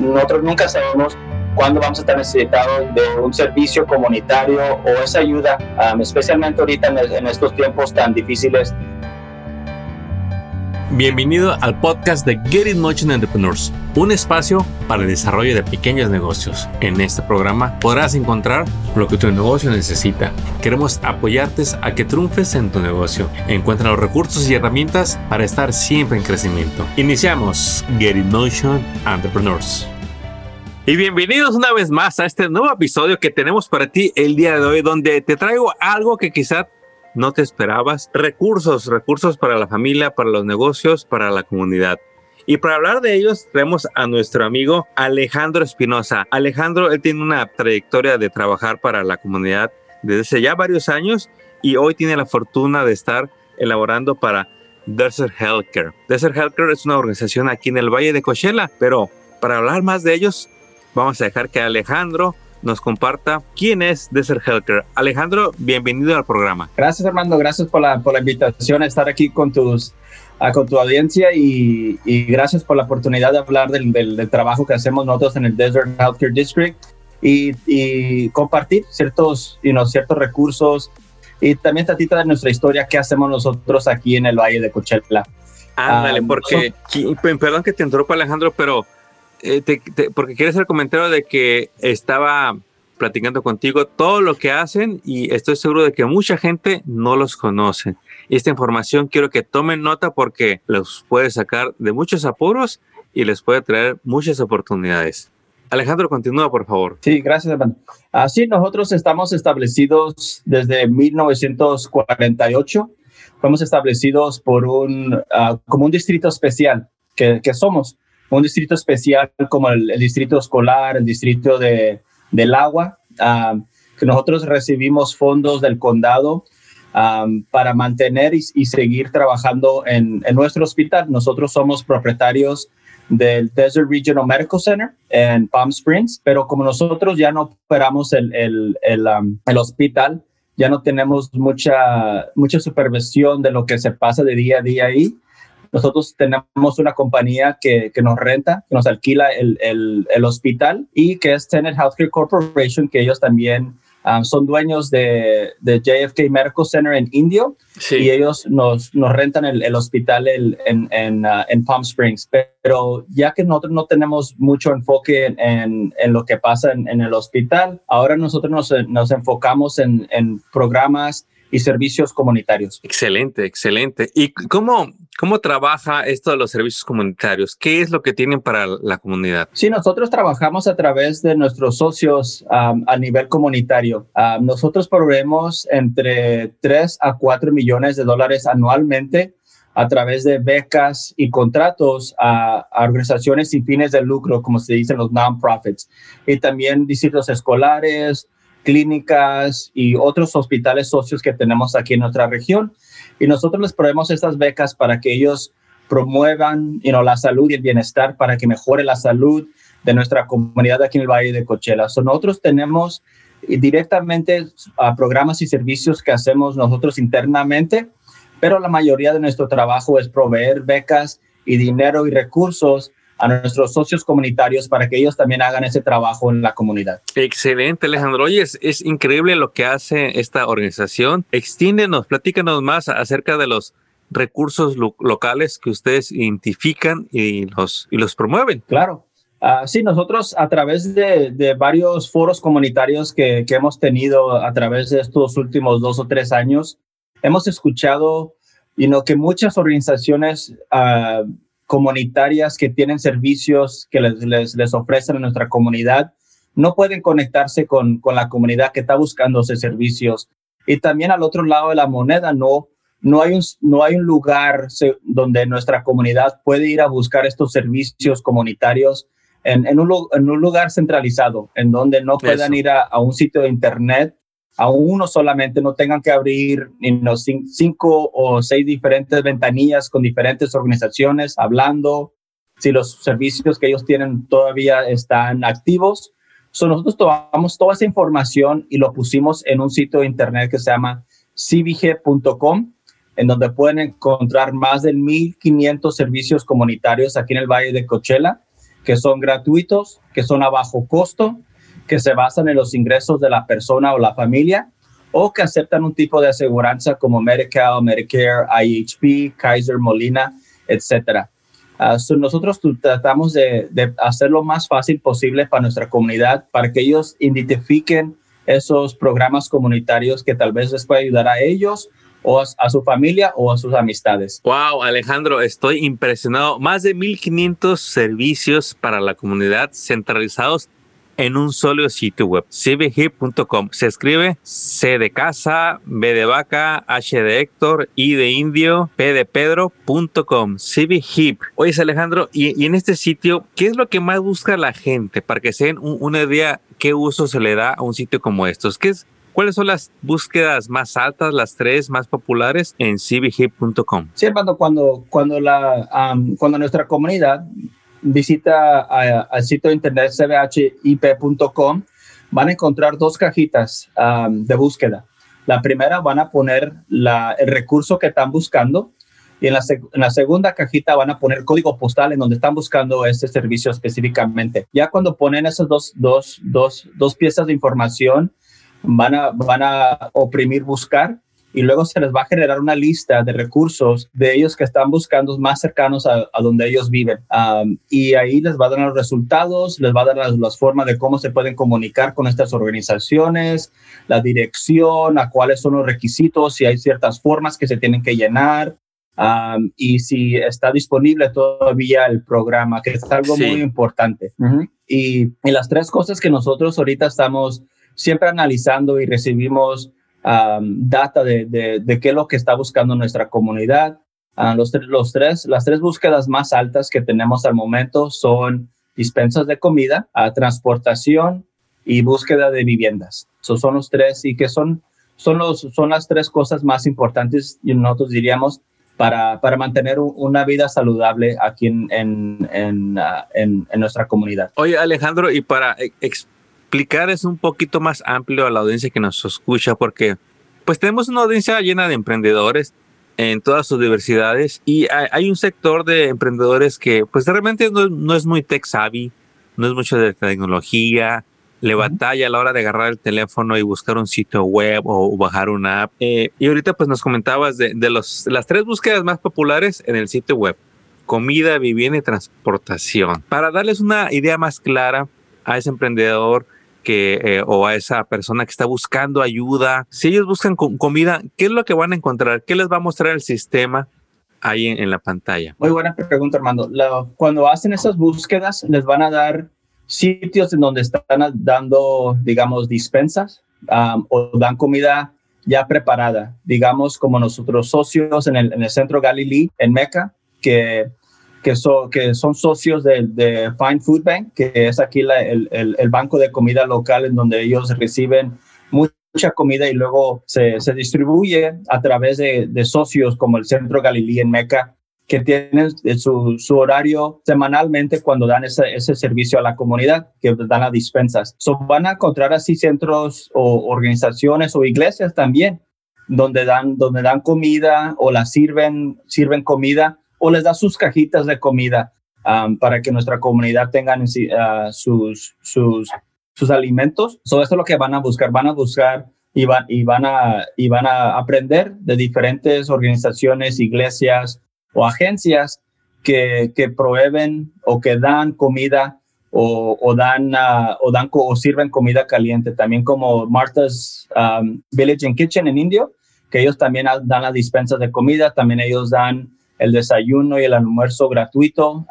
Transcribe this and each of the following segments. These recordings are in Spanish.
nosotros nunca sabemos cuándo vamos a estar necesitados de un servicio comunitario o esa ayuda, um, especialmente ahorita en, estos tiempos tan difíciles. Bienvenido al podcast de Get It Motion Entrepreneurs, un espacio para el desarrollo de pequeños negocios. En este programa podrás encontrar lo que tu negocio necesita. Queremos apoyarte a que triunfes en tu negocio. Encuentra los recursos y herramientas para estar siempre en crecimiento. Iniciamos Get It Motion Entrepreneurs. Y bienvenidos una vez más a este nuevo episodio que tenemos para ti el día de hoy, donde te traigo algo que quizá no te esperabas, recursos, recursos para la familia, para los negocios, para la comunidad. Y para hablar de ellos, tenemos a nuestro amigo Alejandro Espinosa. Alejandro, él tiene una trayectoria de trabajar para la comunidad desde ya varios años y hoy tiene la fortuna de estar elaborando para Desert Healthcare. Desert Healthcare es una organización aquí en el Valle de Coachella, pero para hablar más de ellos, vamos a dejar que Alejandro nos comparta quién es Desert Healthcare. Alejandro, bienvenido al programa. Gracias, Armando. Gracias por la, por la invitación a estar aquí con, tus, con tu audiencia y, gracias por la oportunidad de hablar del, del, trabajo que hacemos nosotros en el Desert Healthcare District y, compartir ciertos, you ciertos recursos y también tantita de nuestra historia, qué hacemos nosotros aquí en el Valle de Coachella. Ándale, ah, porque, perdón que te interrumpa Alejandro, pero eh, porque quieres el comentario de que estaba platicando contigo todo lo que hacen y estoy seguro de que mucha gente no los conoce. Esta información quiero que tomen nota porque los puede sacar de muchos apuros y les puede traer muchas oportunidades. Alejandro, continúa, por favor. Sí, gracias, hermano. Así, nosotros estamos establecidos desde 1948. Fuimos establecidos por un, ah, como un distrito especial que, que somos un distrito especial como el, distrito escolar, el distrito de, del agua, um, que nosotros recibimos fondos del condado um, para mantener y, seguir trabajando en, en, nuestro hospital. Nosotros somos propietarios del Desert Regional Medical Center en Palm Springs, pero como nosotros ya no operamos el, el, el, um, el hospital, ya no tenemos mucha, mucha supervisión de lo que se pasa de día a día ahí. Nosotros tenemos una compañía que, que nos renta, que nos alquila el, el, el, hospital y que es Tenet Healthcare Corporation, que ellos también um, son dueños de, de, JFK Medical Center en Indio y ellos nos, nos rentan el, el hospital en, en, uh, en, Palm Springs. Pero ya que nosotros no tenemos mucho enfoque en, en lo que pasa en, el hospital, ahora nosotros nos, nos enfocamos en, programas y servicios comunitarios. Excelente, excelente. ¿Y cómo, cómo trabaja esto de los servicios comunitarios? ¿Qué es lo que tienen para la comunidad? Sí, nosotros trabajamos a través de nuestros socios a nivel comunitario. nosotros proveemos entre 3 a 4 millones de dólares anualmente a través de becas y contratos a, a, organizaciones sin fines de lucro, como se dicen los non-profits, y también distritos escolares, clínicas y otros hospitales socios que tenemos aquí en nuestra región. Y nosotros les proveemos estas becas para que ellos promuevan la salud y el bienestar, para que mejore la salud de nuestra comunidad aquí en el Valle de Coachella. nosotros tenemos directamente programas y servicios que hacemos nosotros internamente, pero la mayoría de nuestro trabajo es proveer becas y dinero y recursos a nuestros socios comunitarios para que ellos también hagan ese trabajo en la comunidad. Excelente, Alejandro. Oye, es, increíble lo que hace esta organización. Extiéndenos, platícanos más acerca de los recursos locales que ustedes identifican y los, y los promueven. Claro. Uh, sí, nosotros a través de, varios foros comunitarios que, hemos tenido a través de estos últimos dos o tres años, hemos escuchado y que muchas organizaciones uh, comunitarias que tienen servicios que les, les, ofrecen a nuestra comunidad no pueden conectarse con, con, la comunidad que está buscando esos servicios. Y también al otro lado de la moneda, no, no, hay, un, no hay un lugar donde nuestra comunidad puede ir a buscar estos servicios comunitarios en, en, un, en un, lugar centralizado, en donde no puedan ir a, a, un sitio de internet a uno solamente, no tengan que abrir cinco o seis diferentes ventanillas con diferentes organizaciones hablando, si los servicios que ellos tienen todavía están activos. nosotros tomamos toda esa información y lo pusimos en un sitio de internet que se llama cbg.com, en donde pueden encontrar más de 1.500 servicios comunitarios aquí en el Valle de Coachella que son gratuitos, que son a bajo costo, que se basan en los ingresos de la persona o la familia o que aceptan un tipo de aseguranza como Medical, Medicare, IHP, Kaiser, Molina, etcétera. Ah, nosotros tratamos de, de hacer lo más fácil posible para nuestra comunidad, para que ellos identifiquen esos programas comunitarios que tal vez les pueda ayudar a ellos o a, su familia o a sus amistades. Wow, Alejandro, estoy impresionado. Más de 1.500 servicios para la comunidad centralizados en un solo sitio web, cbhip.com. Se escribe C de casa, B de vaca, H de Héctor, I de indio, P de Pedro.com, cbhip. Oye, Alejandro, y, en este sitio, ¿qué es lo que más busca la gente para que se den una idea qué uso se le da a un sitio como estos? ¿Qué es, ¿Cuáles son las búsquedas más altas, las tres más populares en cbhip.com? Sí, cuando, cuando, la, cuando nuestra comunidad visita al sitio de internet cbhip.com, van a encontrar dos cajitas de búsqueda. La primera van a poner el recurso que están buscando y en la, segunda cajita van a poner código postal en donde están buscando este servicio específicamente. Ya cuando ponen esas dos, dos, dos, dos piezas de información, van a, van a oprimir buscar y luego se les va a generar una lista de recursos de ellos que están buscando más cercanos a, donde ellos viven. y ahí les va a dar los resultados, les va a dar las, formas de cómo se pueden comunicar con estas organizaciones, la dirección, a cuáles son los requisitos, si hay ciertas formas que se tienen que llenar. y si está disponible todavía el programa, que es algo muy importante. y, y las tres cosas que nosotros ahorita estamos siempre analizando y recibimos data de, de, qué es lo que está buscando nuestra comunidad. Uh, los, los tres, las tres búsquedas más altas que tenemos al momento son dispensas de comida, uh, transportación y búsqueda de viviendas. Esos son los tres y que son, son, los, son las tres cosas más importantes, y nosotros diríamos, para, para, mantener una vida saludable aquí en, en, en, en, nuestra comunidad. Oye, Alejandro, y para explicar es un poquito más amplio a la audiencia que nos escucha porque pues tenemos una audiencia llena de emprendedores en todas sus diversidades y hay, un sector de emprendedores que pues realmente no, es muy tech savvy, no es mucho de tecnología, le batalla a la hora de agarrar el teléfono y buscar un sitio web o bajar una app. Eh, y ahorita pues nos comentabas de, de los, las tres búsquedas más populares en el sitio web. Comida, vivienda y transportación. Para darles una idea más clara a ese emprendedor eh, o a esa persona que está buscando ayuda, si ellos buscan comida, ¿qué es lo que van a encontrar? ¿Qué les va a mostrar el sistema ahí en, la pantalla? Muy buena pregunta, Armando. cuando hacen esas búsquedas, les van a dar sitios en donde están dando, digamos, dispensas o dan comida ya preparada, digamos, como nosotros socios en el, en el centro Galilei, en Meca, que que, que son socios de, de, Fine Food Bank, que es aquí el, el, banco de comida local en donde ellos reciben mucha comida y luego se, se distribuye a través de, de, socios como el Centro Galilei en Meca, que tienen su, su horario semanalmente cuando dan ese, ese, servicio a la comunidad, que dan las dispensas. So, van a encontrar así centros o organizaciones o iglesias también, donde dan, donde dan comida o la sirven, sirven comida o les da sus cajitas de comida um, para que nuestra comunidad tenga uh, sus, sus, sus alimentos. So, esto es lo que van a buscar. Van a buscar y, y, van a, y van a aprender de diferentes organizaciones, iglesias o agencias que, que proveen o que dan comida o, dan, uh, o dan o sirven comida caliente, también como Martha's um, Village and Kitchen en Indio, que ellos también dan las dispensas de comida, también ellos dan el desayuno y el almuerzo gratuito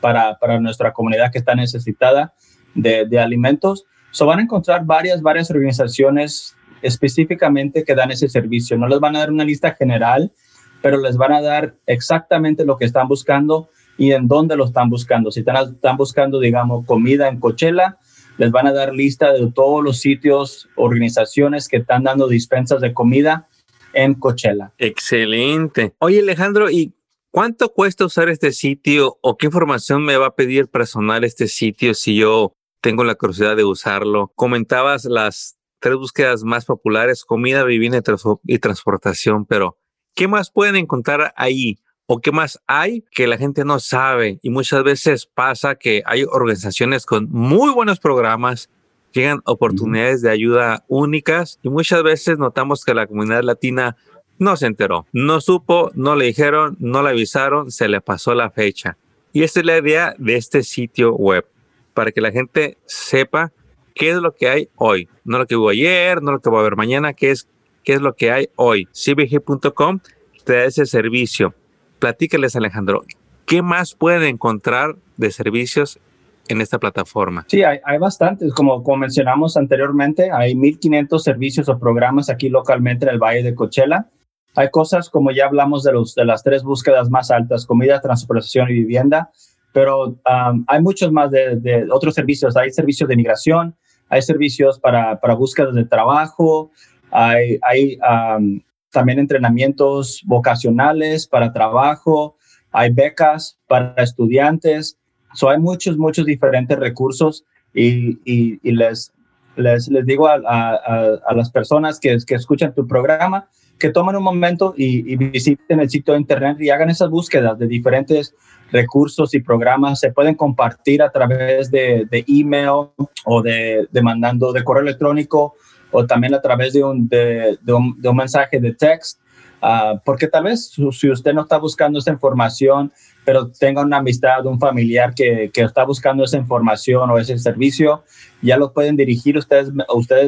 para, para, nuestra comunidad que está necesitada de, de alimentos. So van a encontrar varias, varias organizaciones específicamente que dan ese servicio. No les van a dar una lista general, pero les van a dar exactamente lo que están buscando y en dónde lo están buscando. Si están, están buscando, digamos, comida en Coachella, les van a dar lista de todos los sitios, organizaciones que están dando dispensas de comida en Coachella. Excelente. Oye, Alejandro, ¿y cuánto cuesta usar este sitio o qué información me va a pedir personal este sitio si yo tengo la curiosidad de usarlo? Comentabas las tres búsquedas más populares, comida, vivienda y transportación, pero ¿qué más pueden encontrar ahí? ¿O qué más hay que la gente no sabe? Y muchas veces pasa que hay organizaciones con muy buenos programas, llegan oportunidades de ayuda únicas y muchas veces notamos que la comunidad latina no se enteró, no supo, no le dijeron, no le avisaron, se le pasó la fecha. Y esta es la idea de este sitio web, para que la gente sepa qué es lo que hay hoy, no lo que hubo ayer, no lo que va a haber mañana, qué es, qué es lo que hay hoy. cbg.com te da ese servicio. Platícales, Alejandro, ¿qué más puede encontrar de servicios en esta plataforma? Sí, hay, hay bastantes. Como, como mencionamos anteriormente, hay 1.500 servicios o programas aquí localmente en el Valle de Coachella. Hay cosas como ya hablamos de, los, de las tres búsquedas más altas, comida, transportación y vivienda, pero hay muchos más de, otros servicios. Hay servicios de migración, hay servicios para, para búsquedas de trabajo, hay, también entrenamientos vocacionales para trabajo, hay becas para estudiantes. So, hay muchos, muchos diferentes recursos y, y, les, les, les, digo a, a, a, las personas que, que escuchan tu programa que tomen un momento y, y, visiten el sitio de internet y hagan esas búsquedas de diferentes recursos y programas. Se pueden compartir a través de, de email o de, de, mandando de correo electrónico o también a través de un, de, un, un, mensaje de text. Uh, porque tal vez si usted no está buscando esa información, pero tenga una amistad, un familiar que, está buscando esa información o ese servicio, ya lo pueden dirigir ustedes,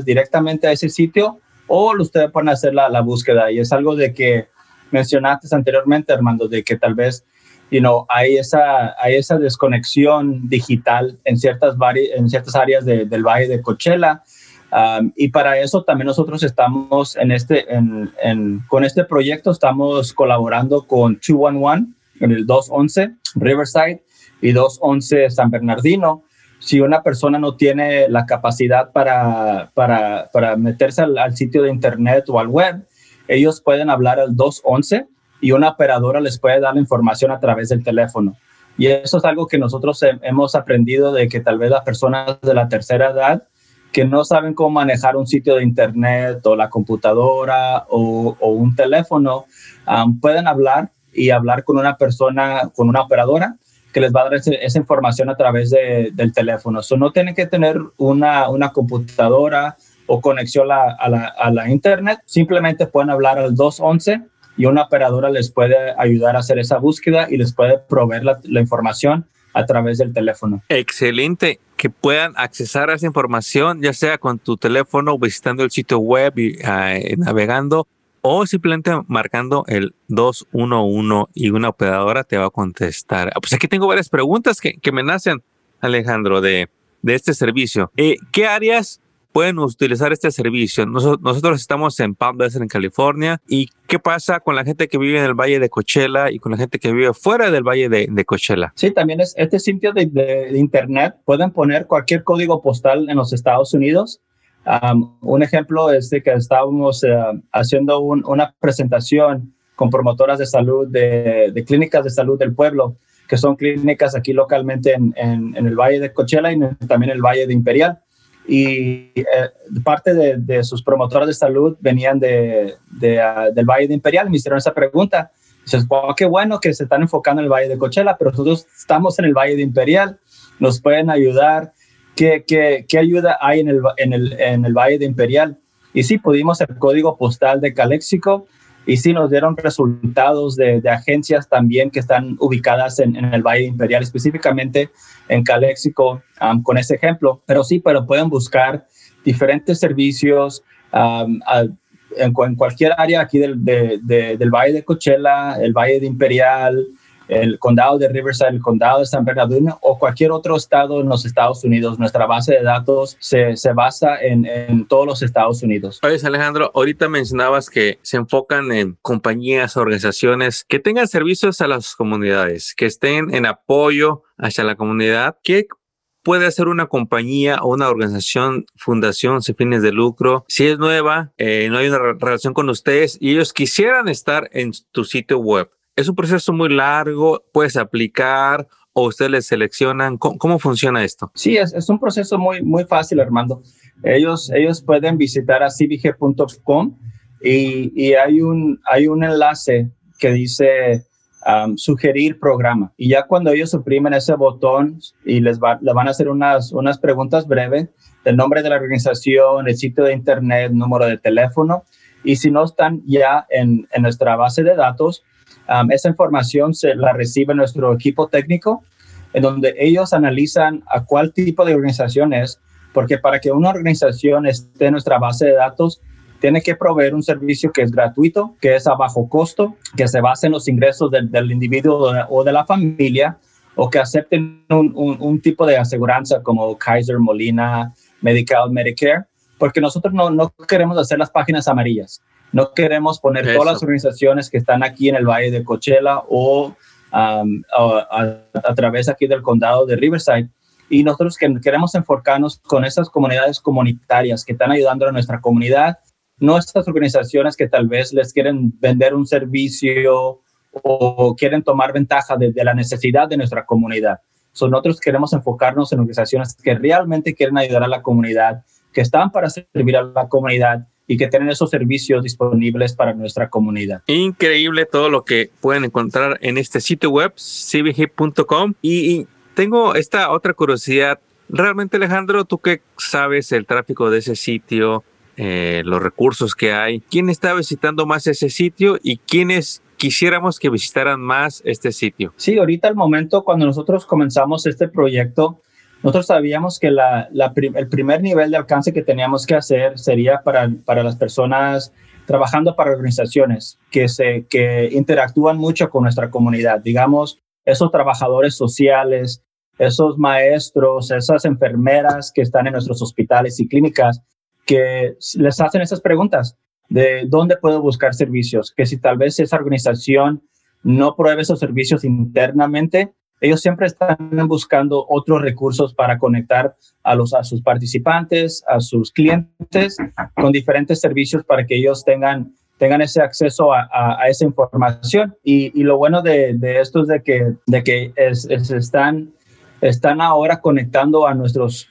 directamente a ese sitio o ustedes pueden hacer la, la búsqueda. Y es algo de que mencionaste anteriormente, Armando, de que tal vez you hay, esa, desconexión digital en ciertas, áreas de, del Valle de Coachella. Um, y para eso también nosotros estamos en este, en, en, con este proyecto, estamos colaborando con 211, en el 211 Riverside y 211 San Bernardino. Si una persona no tiene la capacidad para, para, para meterse al, al, sitio de internet o al web, ellos pueden hablar al 211 y una operadora les puede dar la información a través del teléfono. Y eso es algo que nosotros hemos aprendido de que tal vez las personas de la tercera edad que no saben cómo manejar un sitio de internet o la computadora o, un teléfono, pueden hablar y hablar con una persona, con una operadora que les va a dar esa información a través de, del teléfono. So, no tienen que tener una, una computadora o conexión a, a, la, a, la, internet, simplemente pueden hablar al 211 y una operadora les puede ayudar a hacer esa búsqueda y les puede proveer la, la información a través del teléfono. Excelente que puedan accesar a esa información, ya sea con tu teléfono, visitando el sitio web y uh, navegando, o simplemente marcando el 211 y una operadora te va a contestar. Pues aquí tengo varias preguntas que, que me nacen, Alejandro, de, de este servicio. Eh, ¿Qué áreas pueden utilizar este servicio. nosotros estamos en Palm Desert, en California. ¿Y qué pasa con la gente que vive en el Valle de Coachella y con la gente que vive fuera del Valle de, de Coachella? Sí, también es este sitio de, de, de, Internet. Pueden poner cualquier código postal en los Estados Unidos. Um, un ejemplo es de que estábamos uh, haciendo un, una presentación con promotoras de salud de, clínicas de salud del pueblo, que son clínicas aquí localmente en, en, en el Valle de Coachella y también el Valle de Imperial y eh, parte de, de, sus promotoras de salud venían de, de uh, del Valle de Imperial me hicieron esa pregunta. Dices, wow, qué bueno que se están enfocando en el Valle de Coachella, pero nosotros estamos en el Valle de Imperial, nos pueden ayudar. ¿Qué, qué, qué ayuda hay en el, en, el, en el Valle de Imperial? Y sí, pudimos el código postal de Calexico y sí nos dieron resultados de, agencias también que están ubicadas en, el Valle Imperial, específicamente en Calexico, um, con ese ejemplo. Pero sí, pero pueden buscar diferentes servicios en, cualquier área aquí del, de, de, del Valle de Coachella, el Valle de Imperial, el condado de Riverside, el condado de San Bernardino o cualquier otro estado en los Estados Unidos. Nuestra base de datos se, se basa en, en, todos los Estados Unidos. Oye, Alejandro, ahorita mencionabas que se enfocan en compañías, organizaciones que tengan servicios a las comunidades, que estén en apoyo hacia la comunidad. ¿Qué puede hacer una compañía o una organización, fundación sin fines de lucro, si es nueva, eh, no hay una relación con ustedes y ellos quisieran estar en tu sitio web? Es un proceso muy largo, puedes aplicar o ustedes les seleccionan. ¿Cómo, funciona esto? Sí, es, un proceso muy, muy fácil, Armando. Ellos, ellos pueden visitar a cbg.com y, y, hay, un, hay un enlace que dice sugerir programa. Y ya cuando ellos suprimen ese botón y les le van a hacer unas, unas preguntas breves, el nombre de la organización, el sitio de internet, número de teléfono, y si no están ya en, en nuestra base de datos, esa información se la recibe nuestro equipo técnico, en donde ellos analizan a cuál tipo de organización es, porque para que una organización esté en nuestra base de datos, tiene que proveer un servicio que es gratuito, que es a bajo costo, que se base en los ingresos del, del individuo o de la familia, o que acepten un, un, tipo de aseguranza como Kaiser, Molina, Medical, Medicare, porque nosotros no, no queremos hacer las páginas amarillas. No queremos poner todas las organizaciones que están aquí en el Valle de Coachella o a, a, través aquí del condado de Riverside. Y nosotros que queremos enfocarnos con esas comunidades comunitarias que están ayudando a nuestra comunidad no estas organizaciones que tal vez les quieren vender un servicio o quieren tomar ventaja de, la necesidad de nuestra comunidad. nosotros queremos enfocarnos en organizaciones que realmente quieren ayudar a la comunidad, que están para servir a la comunidad y que tienen esos servicios disponibles para nuestra comunidad. Increíble todo lo que pueden encontrar en este sitio web, cbg.com. y tengo esta otra curiosidad. Realmente, Alejandro, tú que sabes el tráfico de ese sitio, eh, los recursos que hay, quién está visitando más ese sitio y quiénes quisiéramos que visitaran más este sitio. Sí, ahorita al momento cuando nosotros comenzamos este proyecto, nosotros sabíamos que la, el primer nivel de alcance que teníamos que hacer sería para, para las personas trabajando para organizaciones que, se, que interactúan mucho con nuestra comunidad, digamos, esos trabajadores sociales, esos maestros, esas enfermeras que están en nuestros hospitales y clínicas, que les hacen esas preguntas de dónde puedo buscar servicios, que si tal vez esa organización no pruebe esos servicios internamente, ellos siempre están buscando otros recursos para conectar a, los, a sus participantes, a sus clientes, con diferentes servicios para que ellos tengan, tengan ese acceso a, a, esa información. Y, y, lo bueno de, de, esto es de que, de que es, están, están ahora conectando a nuestros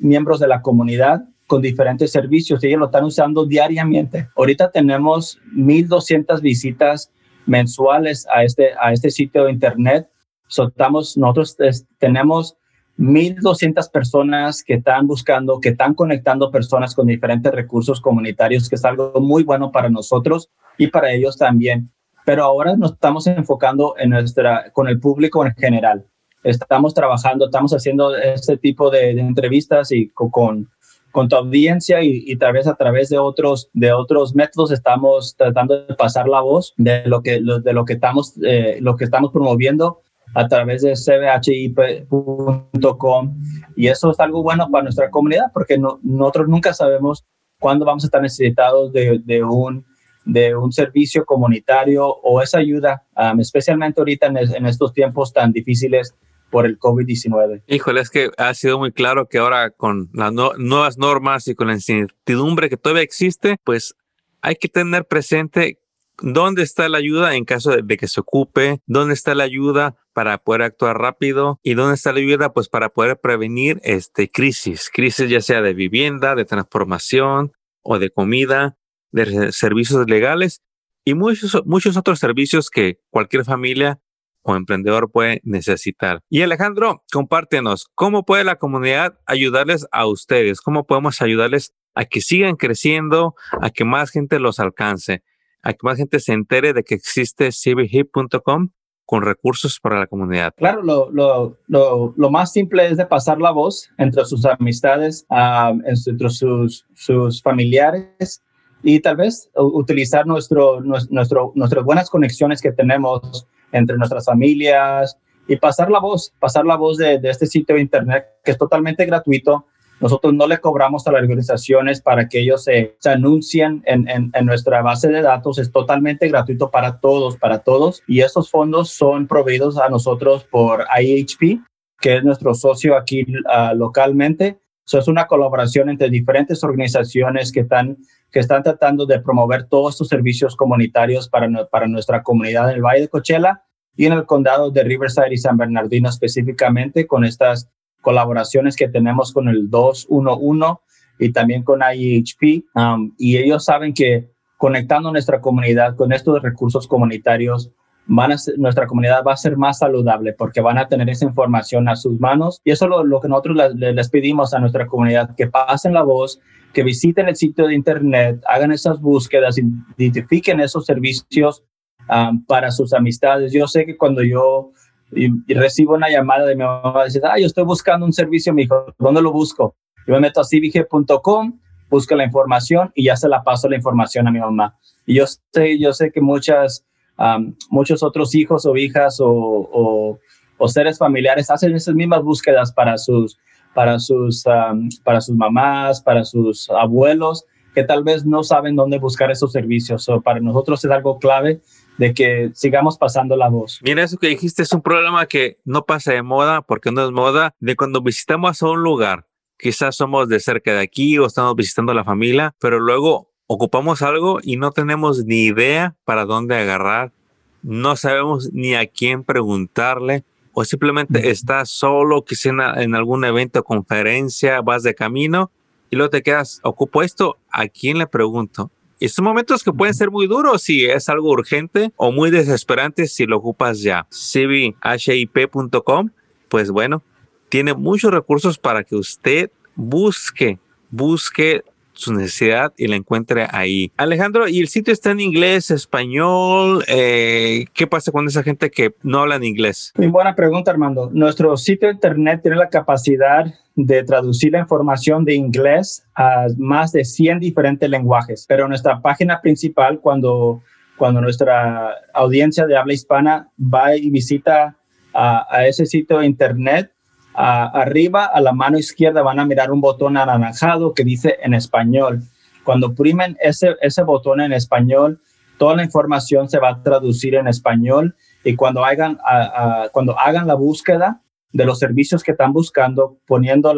miembros de la comunidad con diferentes servicios. Ellos lo están usando diariamente. Ahorita tenemos 1.200 visitas mensuales a este, a este sitio de internet. Soltamos, nosotros tenemos 1.200 personas que están buscando, que están conectando personas con diferentes recursos comunitarios, que es algo muy bueno para nosotros y para ellos también. Pero ahora nos estamos enfocando en nuestra, con el público en general. Estamos trabajando, estamos haciendo este tipo de, de entrevistas y con, con tu audiencia y, tal vez a través de otros, de otros métodos estamos tratando de pasar la voz de lo que, de lo que, estamos, eh, lo que estamos promoviendo a través de cbhip.com y eso es algo bueno para nuestra comunidad porque nosotros nunca sabemos cuándo vamos a estar necesitados de, de un de un servicio comunitario o esa ayuda, um, especialmente ahorita en, estos tiempos tan difíciles por el COVID-19. Híjole, es que ha sido muy claro que ahora con las nuevas normas y con la incertidumbre que todavía existe, pues hay que tener presente dónde está la ayuda en caso de, que se ocupe, dónde está la ayuda para poder actuar rápido y dónde está la ayuda pues para poder prevenir este crisis, crisis ya sea de vivienda, de transformación o de comida, de servicios legales y muchos muchos otros servicios que cualquier familia o emprendedor puede necesitar. Y Alejandro, compártenos, ¿cómo puede la comunidad ayudarles a ustedes? ¿Cómo podemos ayudarles a que sigan creciendo, a que más gente los alcance, a que más gente se entere de que existe cbhip.com con recursos para la comunidad? Claro, lo, lo, lo, lo, más simple es de pasar la voz entre sus amistades, uh, entre sus, sus familiares y tal vez utilizar nuestro, nuestro, nuestras buenas conexiones que tenemos entre nuestras familias y pasar la voz, pasar la voz de, este sitio de internet que es totalmente gratuito. Nosotros no le cobramos a las organizaciones para que ellos se, anuncien en, nuestra base de datos. Es totalmente gratuito para todos, para todos. Y esos fondos son proveídos a nosotros por IHP, que es nuestro socio aquí uh, localmente. Eso es una colaboración entre diferentes organizaciones que están, que están tratando de promover todos estos servicios comunitarios para, para nuestra comunidad en el Valle de Coachella y en el condado de Riverside y San Bernardino específicamente con estas colaboraciones que tenemos con el 211 y también con IHP. Um, y ellos saben que conectando nuestra comunidad con estos recursos comunitarios, van a nuestra comunidad va a ser más saludable porque van a tener esa información a sus manos. Y eso es lo, que nosotros les, pedimos a nuestra comunidad, que pasen la voz, que visiten el sitio de Internet, hagan esas búsquedas, identifiquen esos servicios um, para sus amistades. Yo sé que cuando yo recibo una llamada de mi mamá, dice, ah, yo estoy buscando un servicio, mi hijo, ¿dónde lo busco? Yo me meto a civige.com, busco la información y ya se la paso la información a mi mamá. Y yo sé, yo sé que muchas muchos otros hijos o hijas o, seres familiares hacen esas mismas búsquedas para sus, para sus, para sus mamás, para sus abuelos, que tal vez no saben dónde buscar esos servicios. o para nosotros es algo clave de que sigamos pasando la voz. Mira, eso que dijiste es un problema que no pasa de moda porque no es moda de cuando visitamos a un lugar. Quizás somos de cerca de aquí o estamos visitando a la familia, pero luego ocupamos algo y no tenemos ni idea para dónde agarrar, no sabemos ni a quién preguntarle o simplemente estás solo, quizá en, en algún evento, conferencia, vas de camino y luego te quedas, ocupo esto, ¿a quién le pregunto? Y son momentos que pueden ser muy duros si es algo urgente o muy desesperante si lo ocupas ya. cbhip.com, pues bueno, tiene muchos recursos para que usted busque, busque su necesidad y la encuentre ahí. Alejandro, ¿y el sitio está en inglés, español? Eh, ¿Qué pasa con esa gente que no habla en inglés? Muy buena pregunta, Armando. Nuestro sitio de internet tiene la capacidad de traducir la información de inglés a más de 100 diferentes lenguajes, pero nuestra página principal, cuando, cuando nuestra audiencia de habla hispana va y visita a, a ese sitio de internet, arriba a la mano izquierda van a mirar un botón anaranjado que dice en español. Cuando oprimen ese, ese botón en español, toda la información se va a traducir en español y cuando hagan, la búsqueda de los servicios que están buscando, poniendo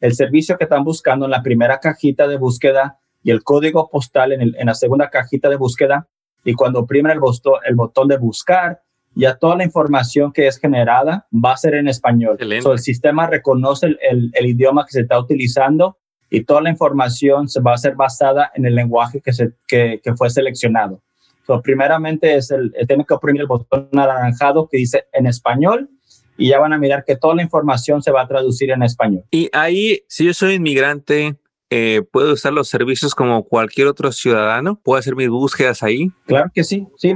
el servicio que están buscando en la primera cajita de búsqueda y el código postal en, la segunda cajita de búsqueda, y cuando oprimen el, el botón de buscar, ya toda la información que es generada va a ser en español. el sistema reconoce el, idioma que se está utilizando y toda la información se va a ser basada en el lenguaje que, se, que, fue seleccionado. So, primeramente es el, tiene que oprimir el botón anaranjado que dice en español y ya van a mirar que toda la información se va a traducir en español. Y ahí, si yo soy inmigrante, eh, ¿puedo usar los servicios como cualquier otro ciudadano? ¿Puedo hacer mis búsquedas ahí? Claro que sí, sí.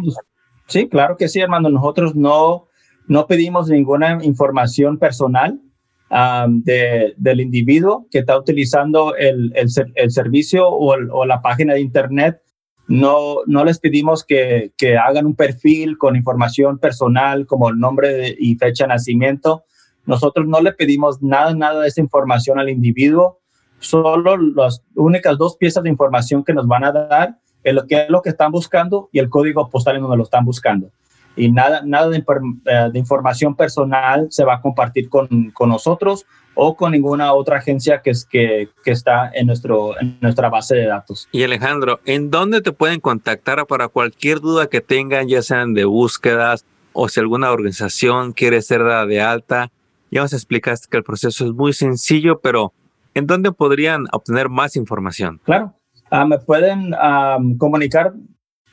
Sí, claro que sí, hermano. Nosotros no, no pedimos ninguna información personal de, del individuo que está utilizando el, el, servicio o, o, la página de Internet. No, no les pedimos que, que, hagan un perfil con información personal como el nombre y fecha de nacimiento. Nosotros no le pedimos nada, nada de esa información al individuo. Solo las únicas dos piezas de información que nos van a dar lo que es lo que están buscando y el código postal en donde lo están buscando. Y nada, nada de, eh, de información personal se va a compartir con, con, nosotros o con ninguna otra agencia que, es, que, que está en, nuestro, en nuestra base de datos. Y Alejandro, ¿en dónde te pueden contactar para cualquier duda que tengan, ya sean de búsquedas o si alguna organización quiere ser dada de alta? Ya nos explicaste que el proceso es muy sencillo, pero ¿en dónde podrían obtener más información? Claro, Ah, me pueden comunicar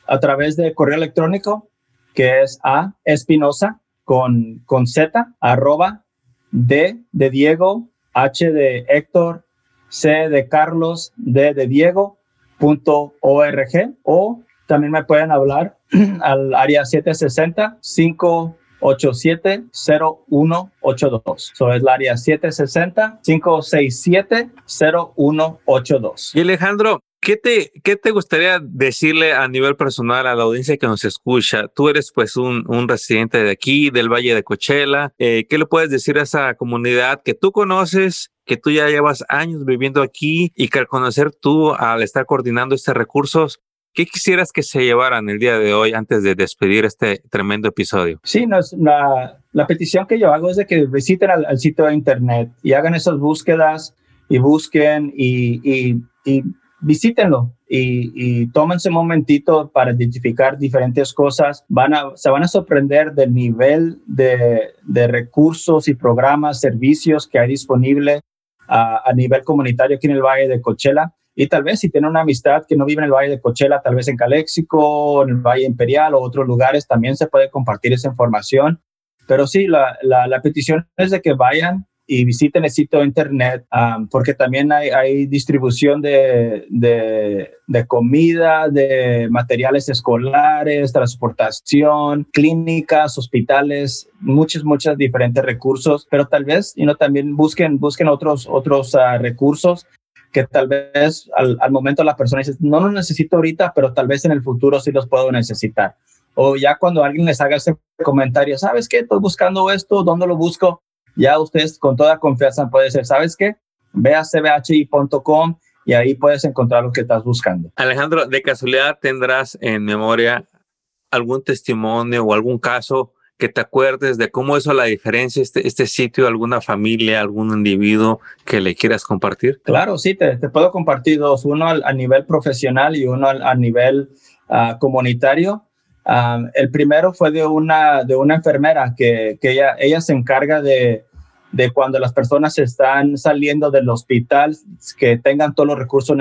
a través de correo electrónico que es a espinosa con, con z arroba d de Diego, h de Héctor, c de Carlos, d de Diego punto org o también me pueden hablar al área 760 587 0182. Eso es el área 760 567 0182. Y Alejandro, ¿Qué te, ¿Qué te gustaría decirle a nivel personal a la audiencia que nos escucha? Tú eres pues un, un residente de aquí, del Valle de Cochela. Eh, ¿Qué le puedes decir a esa comunidad que tú conoces, que tú ya llevas años viviendo aquí y que al conocer tú, al estar coordinando estos recursos, ¿qué quisieras que se llevaran el día de hoy antes de despedir este tremendo episodio? Sí, la, la, petición que yo hago es de que visiten al, sitio de internet y hagan esas búsquedas y busquen y, y, y visítenlo y, y, tómense un momentito para identificar diferentes cosas. Van a, se van a sorprender del nivel de, recursos y programas, servicios que hay disponible a, nivel comunitario aquí en el Valle de Coachella. Y tal vez si tiene una amistad que no vive en el Valle de Cochela, tal vez en Caléxico, en el Valle Imperial o otros lugares, también se puede compartir esa información. Pero sí, la, la petición es de que vayan y visiten el sitio internet um, porque también hay, distribución de, de, comida, de materiales escolares, transportación, clínicas, hospitales, muchos, muchos diferentes recursos, pero tal vez y no también busquen, busquen otros, otros uh, recursos que tal vez al, al, momento la persona dice, no los necesito ahorita, pero tal vez en el futuro sí los puedo necesitar. O ya cuando alguien les haga ese comentario, ¿sabes qué? Estoy buscando esto, ¿dónde lo busco? Ya ustedes con toda confianza pueden decir, ¿sabes qué? Ve a cbhi.com y ahí puedes encontrar lo que estás buscando. Alejandro, de casualidad tendrás en memoria algún testimonio o algún caso que te acuerdes de cómo hizo la diferencia este, este sitio, alguna familia, algún individuo que le quieras compartir? Claro, sí, te, te puedo compartir dos, uno a, nivel profesional y uno a, nivel uh, comunitario. Um, el primero fue de una, de una enfermera que, que ella, ella se encarga de, de cuando las personas están saliendo del hospital, que tengan todos los recursos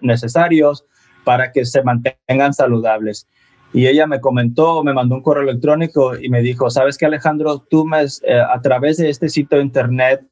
necesarios para que se mantengan saludables. Y ella me comentó, me mandó un correo electrónico y me dijo, sabes que Alejandro, tú me, eh, a través de este sitio de internet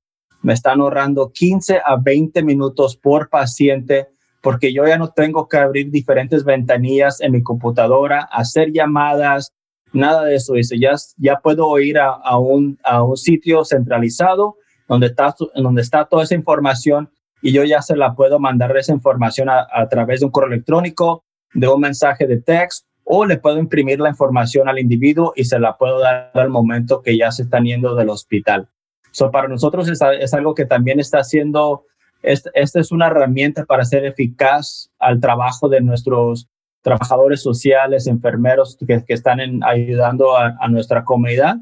me están ahorrando 15 a 20 minutos por paciente porque yo ya no tengo que abrir diferentes ventanillas en mi computadora, hacer llamadas, nada de eso. Dice, ya, ya puedo ir a, a, un, a un sitio centralizado donde está, donde está toda esa información y yo ya se la puedo mandar esa información a, través de un correo electrónico, de un mensaje de texto o le puedo imprimir la información al individuo y se la puedo dar al momento que ya se están yendo del hospital. So, para nosotros es, es algo que también está haciendo, esta este es una herramienta para ser eficaz al trabajo de nuestros trabajadores sociales, enfermeros que, que están en, ayudando a, a, nuestra comunidad.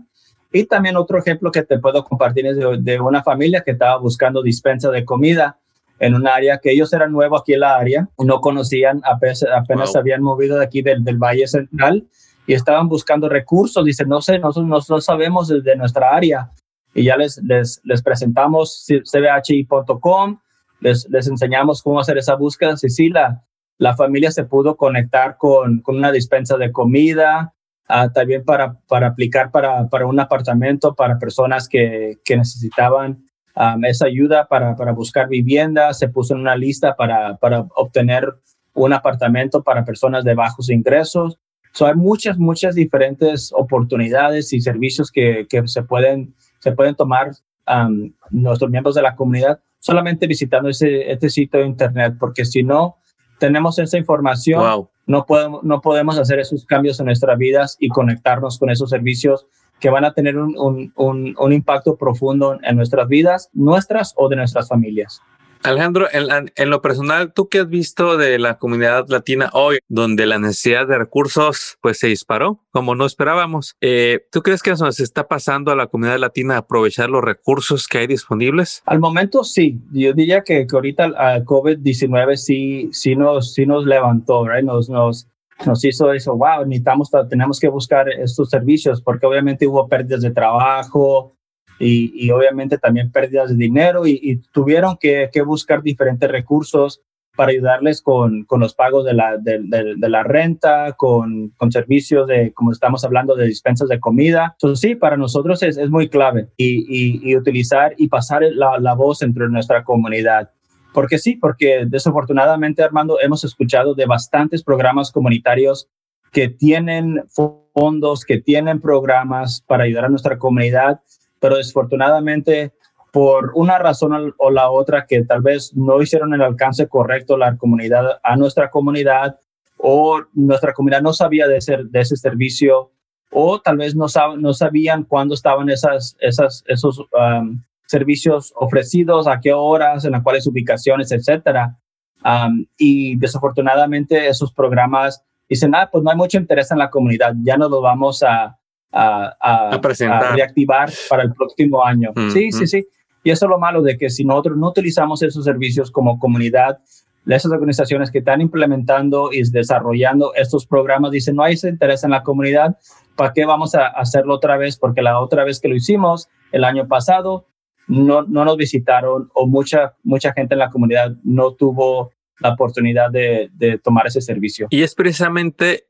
Y también otro ejemplo que te puedo compartir es de, de, una familia que estaba buscando dispensa de comida en un área que ellos eran nuevos aquí en la área, no conocían, apenas, apenas wow. se habían movido de aquí del, del, Valle Central y estaban buscando recursos. Dicen, no sé, nosotros no sabemos desde nuestra área. Y ya les, les, les presentamos cbhi.com, les, les enseñamos cómo hacer esa búsqueda. Cecilia, la familia se pudo conectar con, con una dispensa de comida, uh, también para, para aplicar para, para, un apartamento para personas que, que necesitaban um, esa ayuda para, para, buscar vivienda. Se puso en una lista para, para obtener un apartamento para personas de bajos ingresos. So, hay muchas, muchas diferentes oportunidades y servicios que, que se, pueden, se pueden tomar um, nuestros miembros de la comunidad solamente visitando ese, este sitio de internet, porque si no, tenemos esa información, wow. no, podemos, no podemos hacer esos cambios en nuestras vidas y conectarnos con esos servicios que van a tener un, un, un, un impacto profundo en nuestras vidas, nuestras o de nuestras familias. Alejandro, en, en, lo personal, ¿tú qué has visto de la comunidad latina hoy, donde la necesidad de recursos pues se disparó como no esperábamos? Eh, ¿Tú crees que eso nos está pasando a la comunidad latina aprovechar los recursos que hay disponibles? Al momento sí, yo diría que, que ahorita el COVID-19 sí, sí, nos, sí nos levantó, right? nos, nos, nos hizo eso, wow, necesitamos, tenemos que buscar estos servicios porque obviamente hubo pérdidas de trabajo, y, y obviamente también pérdidas de dinero y, y tuvieron que, que, buscar diferentes recursos para ayudarles con, con los pagos de la, de, de, de la renta, con, con, servicios de, como estamos hablando, de dispensas de comida. Entonces, sí, para nosotros es, es muy clave y, y, utilizar y pasar la, la voz entre nuestra comunidad. Porque sí, porque desafortunadamente, Armando, hemos escuchado de bastantes programas comunitarios que tienen fondos, que tienen programas para ayudar a nuestra comunidad, pero desafortunadamente por una razón o la otra que tal vez no hicieron el alcance correcto la comunidad a nuestra comunidad o nuestra comunidad no sabía de ese, de ese servicio o tal vez no, sab, no sabían cuándo estaban esas, esas, esos um, servicios ofrecidos, a qué horas, en las cuales ubicaciones, etcétera. Um, y desafortunadamente esos programas dicen, ah, pues no hay mucho interés en la comunidad, ya no lo vamos a, a, a, a, presentar. a reactivar para el próximo año. Mm, sí, mm. sí, sí. Y eso es lo malo de que si nosotros no utilizamos esos servicios como comunidad, esas organizaciones que están implementando y desarrollando estos programas dicen, no hay ese interés en la comunidad, ¿para qué vamos a hacerlo otra vez? Porque la otra vez que lo hicimos, el año pasado, no, no nos visitaron o mucha, mucha gente en la comunidad no tuvo la oportunidad de, de tomar ese servicio. Y es precisamente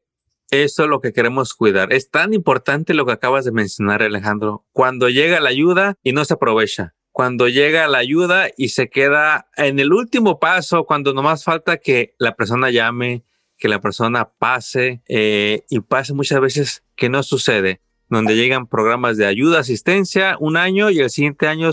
eso lo que queremos cuidar. Es tan importante lo que acabas de mencionar, Alejandro. Cuando llega la ayuda y no se aprovecha. Cuando llega la ayuda y se queda en el último paso, cuando nomás falta que la persona llame, que la persona pase eh, y pase muchas veces que no sucede, donde llegan programas de ayuda, asistencia un año y el siguiente año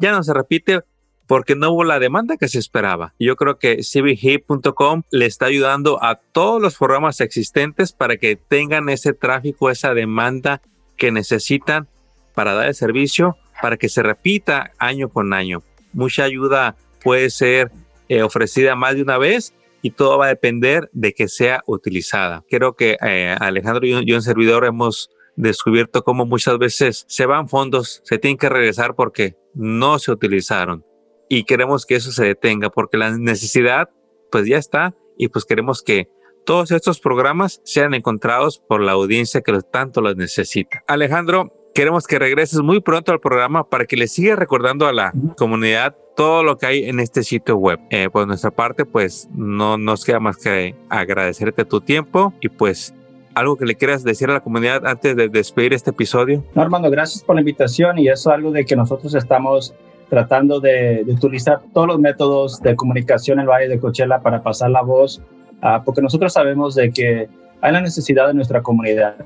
ya no se repite porque no hubo la demanda que se esperaba. Yo creo que cbhip.com le está ayudando a todos los programas existentes para que tengan ese tráfico, esa demanda que necesitan para dar el servicio, para que se repita año con año. Mucha ayuda puede ser eh, ofrecida más de una vez y todo va a depender de que sea utilizada. Creo que eh, Alejandro y yo en servidor hemos descubierto cómo muchas veces se van fondos, se tienen que regresar porque no se utilizaron y queremos que eso se detenga porque la necesidad pues ya está y pues queremos que todos estos programas sean encontrados por la audiencia que tanto los necesita. Alejandro, queremos que regreses muy pronto al programa para que le sigas recordando a la comunidad todo lo que hay en este sitio web. Eh, por nuestra parte, pues no nos queda más que agradecerte tu tiempo y pues algo que le quieras decir a la comunidad antes de despedir este episodio. No, Armando, gracias por la invitación y eso es algo de que nosotros estamos tratando de, utilizar todos los métodos de comunicación en el Valle de Coachella para pasar la voz, ah, porque nosotros sabemos de que hay la necesidad de nuestra comunidad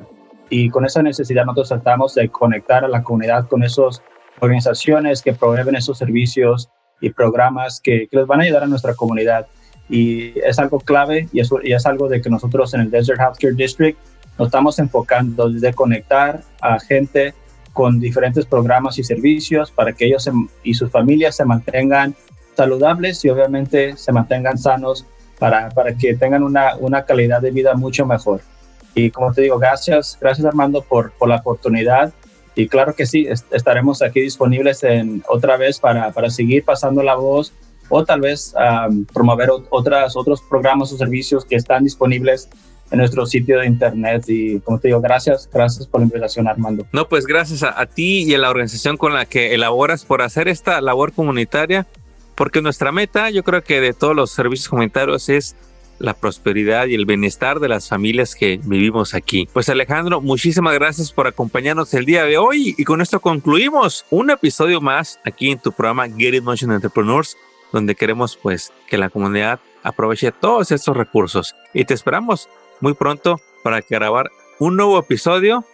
y con esa necesidad nosotros tratamos de conectar a la comunidad con esas organizaciones que proveen esos servicios y programas que, les van a ayudar a nuestra comunidad. Y es algo clave y es, y es algo de que nosotros en el Desert Healthcare District nos estamos enfocando desde conectar a gente con diferentes programas y servicios para que ellos y sus familias se mantengan saludables y obviamente se mantengan sanos para, para que tengan una, una calidad de vida mucho mejor. Y como te digo, gracias, gracias Armando por, por la oportunidad. Y claro que sí, estaremos aquí disponibles en, otra vez para, para seguir pasando la voz o tal vez promover otras, otros programas o servicios que están disponibles en nuestro sitio de internet. Y como te digo, gracias, gracias por la invitación, Armando. No, pues gracias a, ti y a la organización con la que elaboras por hacer esta labor comunitaria, porque nuestra meta, yo creo que de todos los servicios comunitarios es la prosperidad y el bienestar de las familias que vivimos aquí. Pues Alejandro, muchísimas gracias por acompañarnos el día de hoy y con esto concluimos un episodio más aquí en tu programa Get It Motion Entrepreneurs, donde queremos pues que la comunidad aproveche todos estos recursos y te esperamos muy pronto para grabar un nuevo episodio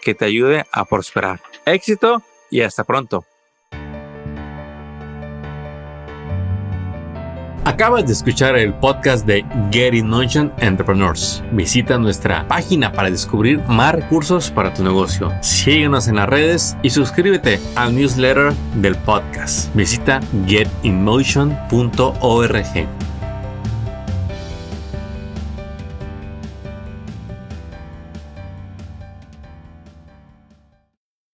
que te ayude a prosperar. Éxito y hasta pronto. Acabas de escuchar el podcast de Get In Motion Entrepreneurs. Visita nuestra página para descubrir más recursos para tu negocio. Síguenos en las redes y suscríbete al newsletter del podcast. Visita getinmotion.org.